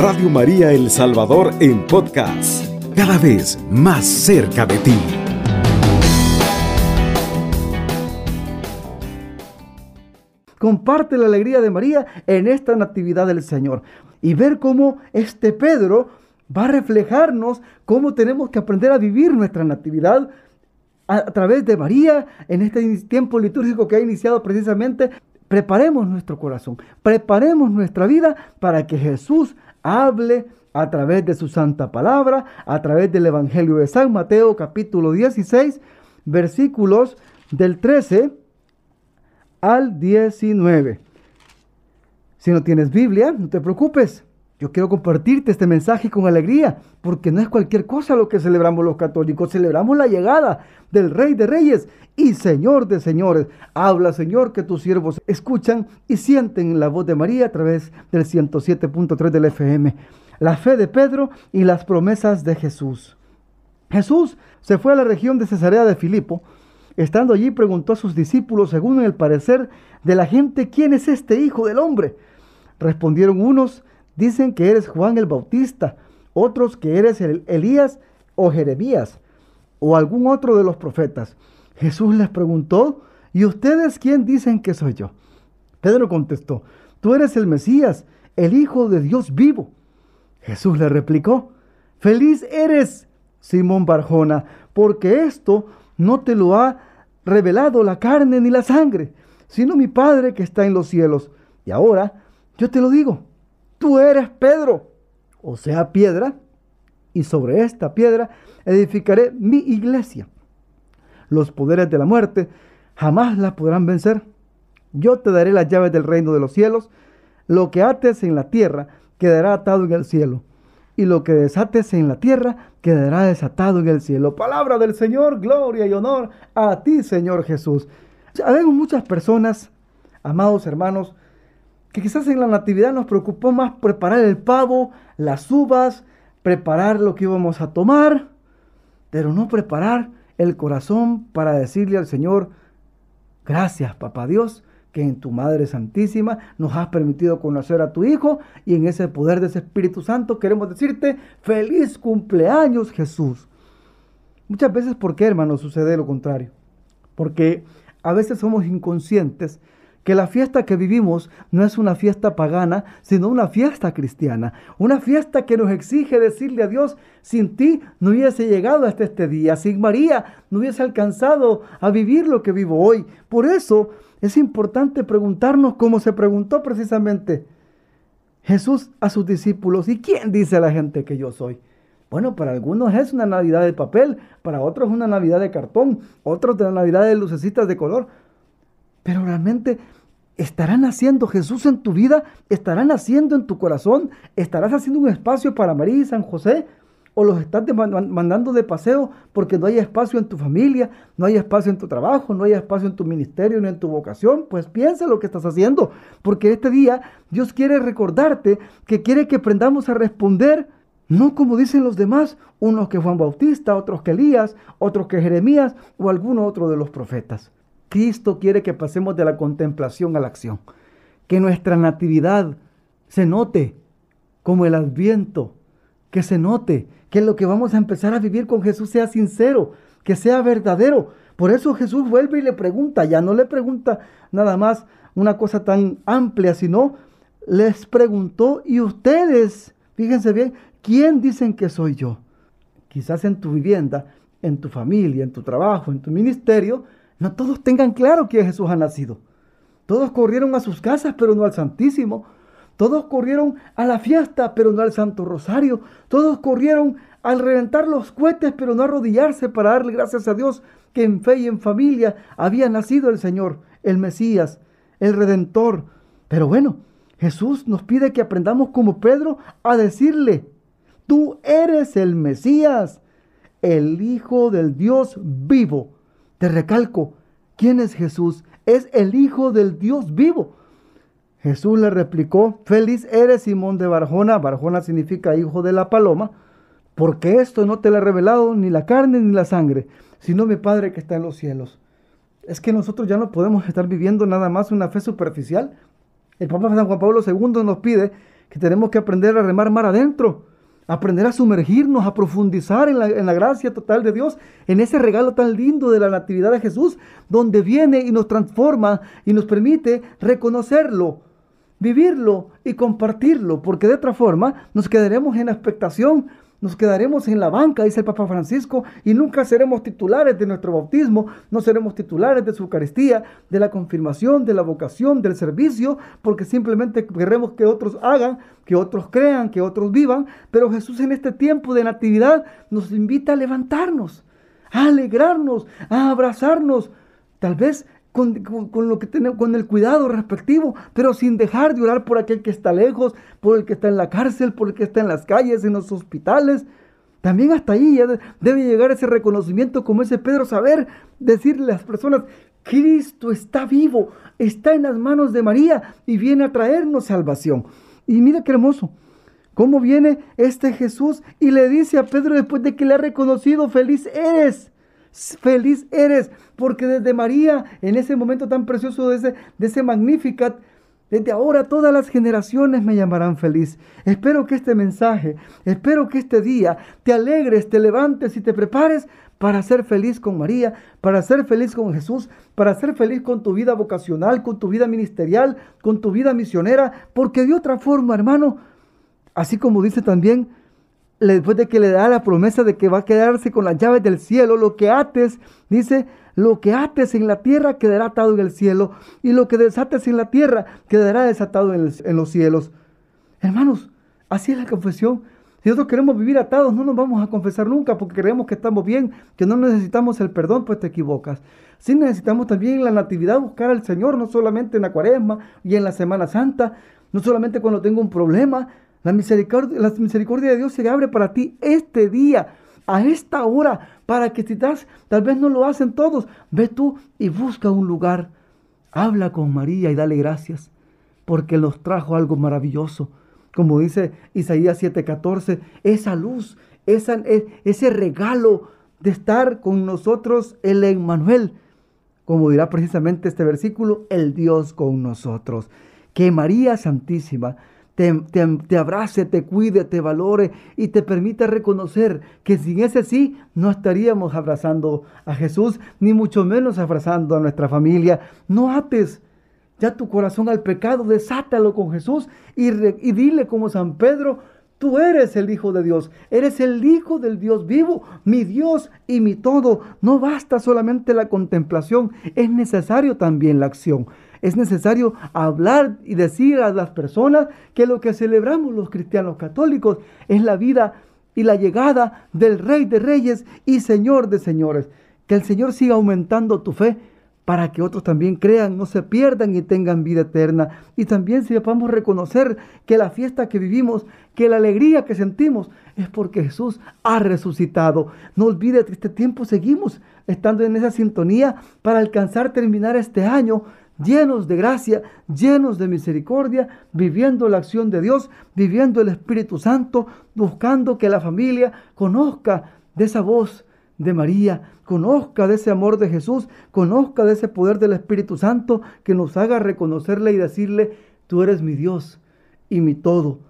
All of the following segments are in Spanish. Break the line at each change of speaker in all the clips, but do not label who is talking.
Radio María El Salvador en podcast, cada vez más cerca de ti.
Comparte la alegría de María en esta Natividad del Señor y ver cómo este Pedro va a reflejarnos cómo tenemos que aprender a vivir nuestra Natividad a través de María en este tiempo litúrgico que ha iniciado precisamente preparemos nuestro corazón, preparemos nuestra vida para que Jesús hable a través de su santa palabra, a través del Evangelio de San Mateo capítulo 16, versículos del 13 al 19. Si no tienes Biblia, no te preocupes. Yo quiero compartirte este mensaje con alegría, porque no es cualquier cosa lo que celebramos los católicos, celebramos la llegada del Rey de Reyes y Señor de Señores. Habla, Señor, que tus siervos escuchan y sienten la voz de María a través del 107.3 del FM. La fe de Pedro y las promesas de Jesús. Jesús se fue a la región de Cesarea de Filipo. Estando allí preguntó a sus discípulos, según el parecer de la gente, ¿quién es este Hijo del Hombre? Respondieron unos, dicen que eres Juan el Bautista, otros que eres Elías o Jeremías o algún otro de los profetas. Jesús les preguntó, ¿y ustedes quién dicen que soy yo? Pedro contestó, tú eres el Mesías, el Hijo de Dios vivo. Jesús le replicó, feliz eres, Simón Barjona, porque esto no te lo ha revelado la carne ni la sangre, sino mi Padre que está en los cielos. Y ahora yo te lo digo, tú eres Pedro, o sea, piedra, y sobre esta piedra edificaré mi iglesia. Los poderes de la muerte jamás la podrán vencer. Yo te daré las llaves del reino de los cielos. Lo que ates en la tierra quedará atado en el cielo. Y lo que desates en la tierra quedará desatado en el cielo. Palabra del Señor, gloria y honor a ti, Señor Jesús. Habemos muchas personas, amados hermanos, que quizás en la natividad nos preocupó más preparar el pavo, las uvas, preparar lo que íbamos a tomar, pero no preparar el corazón para decirle al Señor, gracias papá Dios, que en tu Madre Santísima nos has permitido conocer a tu Hijo y en ese poder de ese Espíritu Santo queremos decirte, feliz cumpleaños Jesús. Muchas veces, ¿por qué hermano sucede lo contrario? Porque a veces somos inconscientes que la fiesta que vivimos no es una fiesta pagana, sino una fiesta cristiana, una fiesta que nos exige decirle a Dios, sin ti no hubiese llegado hasta este día, sin María no hubiese alcanzado a vivir lo que vivo hoy. Por eso es importante preguntarnos como se preguntó precisamente Jesús a sus discípulos, ¿y quién dice a la gente que yo soy? Bueno, para algunos es una Navidad de papel, para otros una Navidad de cartón, otros de Navidad de lucecitas de color. Pero realmente ¿Estará naciendo Jesús en tu vida? ¿Estará naciendo en tu corazón? ¿Estarás haciendo un espacio para María y San José? ¿O los estás mandando de paseo porque no hay espacio en tu familia, no hay espacio en tu trabajo, no hay espacio en tu ministerio ni en tu vocación? Pues piensa lo que estás haciendo, porque este día Dios quiere recordarte que quiere que aprendamos a responder no como dicen los demás, unos que Juan Bautista, otros que Elías, otros que Jeremías o alguno otro de los profetas. Cristo quiere que pasemos de la contemplación a la acción. Que nuestra natividad se note como el adviento. Que se note que lo que vamos a empezar a vivir con Jesús sea sincero, que sea verdadero. Por eso Jesús vuelve y le pregunta, ya no le pregunta nada más una cosa tan amplia, sino les preguntó, y ustedes, fíjense bien, ¿quién dicen que soy yo? Quizás en tu vivienda, en tu familia, en tu trabajo, en tu ministerio, no todos tengan claro que Jesús ha nacido. Todos corrieron a sus casas, pero no al Santísimo. Todos corrieron a la fiesta, pero no al Santo Rosario. Todos corrieron al reventar los cohetes, pero no arrodillarse para darle gracias a Dios que en fe y en familia había nacido el Señor, el Mesías, el Redentor. Pero bueno, Jesús nos pide que aprendamos como Pedro a decirle, tú eres el Mesías, el Hijo del Dios vivo. Te recalco, ¿quién es Jesús? Es el Hijo del Dios vivo. Jesús le replicó, feliz eres Simón de Barjona, Barjona significa hijo de la paloma, porque esto no te lo ha revelado ni la carne ni la sangre, sino mi Padre que está en los cielos. Es que nosotros ya no podemos estar viviendo nada más una fe superficial. El Papa San Juan Pablo II nos pide que tenemos que aprender a remar mar adentro, aprender a sumergirnos, a profundizar en la, en la, gracia total de Dios, en ese regalo tan lindo de la Natividad de Jesús, donde viene y nos transforma y nos permite reconocerlo, vivirlo y compartirlo, porque de otra forma nos quedaremos en la expectación nos quedaremos en la banca, dice el Papa Francisco, y nunca seremos titulares de nuestro bautismo, no seremos titulares de su Eucaristía, de la confirmación, de la vocación, del servicio, porque simplemente queremos que otros hagan, que otros crean, que otros vivan. Pero Jesús en este tiempo de natividad nos invita a levantarnos, a alegrarnos, a abrazarnos. Tal vez con, lo que tenemos, con el cuidado respectivo, pero sin dejar de orar por aquel que está lejos, por el que está en la cárcel, por el que está en las calles, en los hospitales. También hasta ahí ya debe llegar ese reconocimiento como ese Pedro, saber decirle a las personas, Cristo está vivo, está en las manos de María y viene a traernos salvación. Y mira qué hermoso, cómo viene este Jesús y le dice a Pedro después de que le ha reconocido, feliz eres feliz eres, porque desde María, en ese momento tan precioso de ese, Magnificat, desde ahora todas las generaciones me llamarán feliz. Espero que este mensaje, espero que este día te alegres, te levantes y te prepares para ser feliz con María, para ser feliz con Jesús, para ser feliz con tu vida vocacional, con tu vida ministerial, con tu vida misionera, porque de otra forma, hermano, así como dice también después de que le da la promesa de que va a quedarse con las llaves del cielo, lo que ates, dice, lo que ates en la tierra quedará atado en el cielo, y lo que desates en la tierra quedará desatado en, los cielos. Hermanos, así es la confesión. Si nosotros queremos vivir atados, no nos vamos a confesar nunca porque creemos que estamos bien, que no necesitamos el perdón, pues te equivocas. Sí necesitamos también en la natividad buscar al Señor, no solamente en la cuaresma y en la Semana Santa, no solamente cuando tengo un problema, la misericordia, de Dios se abre para ti este día, a esta hora, para que si tal vez no lo hacen todos, ve tú y busca un lugar. Habla con María y dale gracias, porque nos trajo algo maravilloso. Como dice Isaías 7:14, esa luz, esa, e, ese regalo de estar con nosotros, el Emmanuel. Como dirá precisamente este versículo, el Dios con nosotros. Que María Santísima te, abrace, te cuide, te valore y te permita reconocer que sin ese sí no estaríamos abrazando a Jesús, ni mucho menos abrazando a nuestra familia. No ates ya tu corazón al pecado, desátalo con Jesús y, y dile como San Pedro, Tú eres el Hijo de Dios, eres el Hijo del Dios vivo, mi Dios y mi todo. No basta solamente la contemplación, es necesario también la acción. Es necesario hablar y decir a las personas que lo que celebramos los cristianos católicos es la vida y la llegada del Rey de Reyes y Señor de Señores. Que el Señor siga aumentando tu fe para que otros también crean, no se pierdan y tengan vida eterna. Y también sepamos reconocer que la fiesta que vivimos, que la alegría que sentimos, es porque Jesús ha resucitado. No olvides que este tiempo seguimos estando en esa sintonía para alcanzar terminar este año llenos de gracia, llenos de misericordia, viviendo la acción de Dios, viviendo el Espíritu Santo, buscando que la familia conozca de esa voz de María, conozca de ese amor de Jesús, conozca de ese poder del Espíritu Santo que nos haga reconocerle y decirle, tú eres mi Dios y mi todo.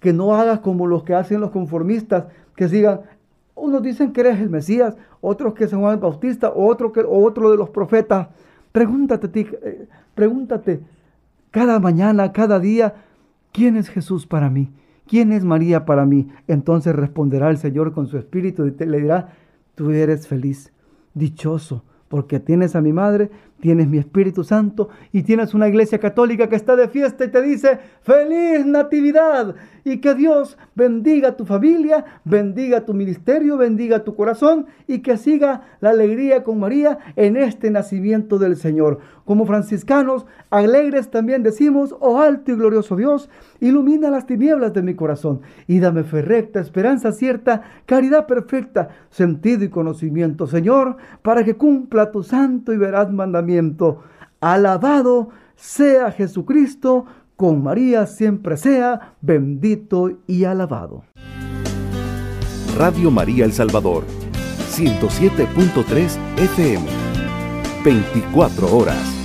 Que no hagas como los que hacen los conformistas, que sigan, unos dicen que eres el Mesías, otros que son Juan el Bautista, otro, que, otro de los profetas. Pregúntate, eh, pregúntate cada mañana, cada día, ¿quién es Jesús para mí? ¿Quién es María para mí? Entonces responderá el Señor con su espíritu y te, le dirá, tú eres feliz, dichoso, porque tienes a mi madre, tienes mi Espíritu Santo y tienes una iglesia católica que está de fiesta y te dice, feliz Natividad y que Dios bendiga tu familia, bendiga tu ministerio, bendiga tu corazón y que siga la alegría con María en este nacimiento del Señor. Como franciscanos, alegres también decimos, oh alto y glorioso Dios, ilumina las tinieblas de mi corazón y dame fe recta, esperanza cierta, caridad perfecta, sentido y conocimiento, Señor, para que cumpla tu santo y veraz mandamiento Alabado sea Jesucristo, con María siempre sea bendito y alabado.
Radio María El Salvador, 107.3 FM, 24 horas.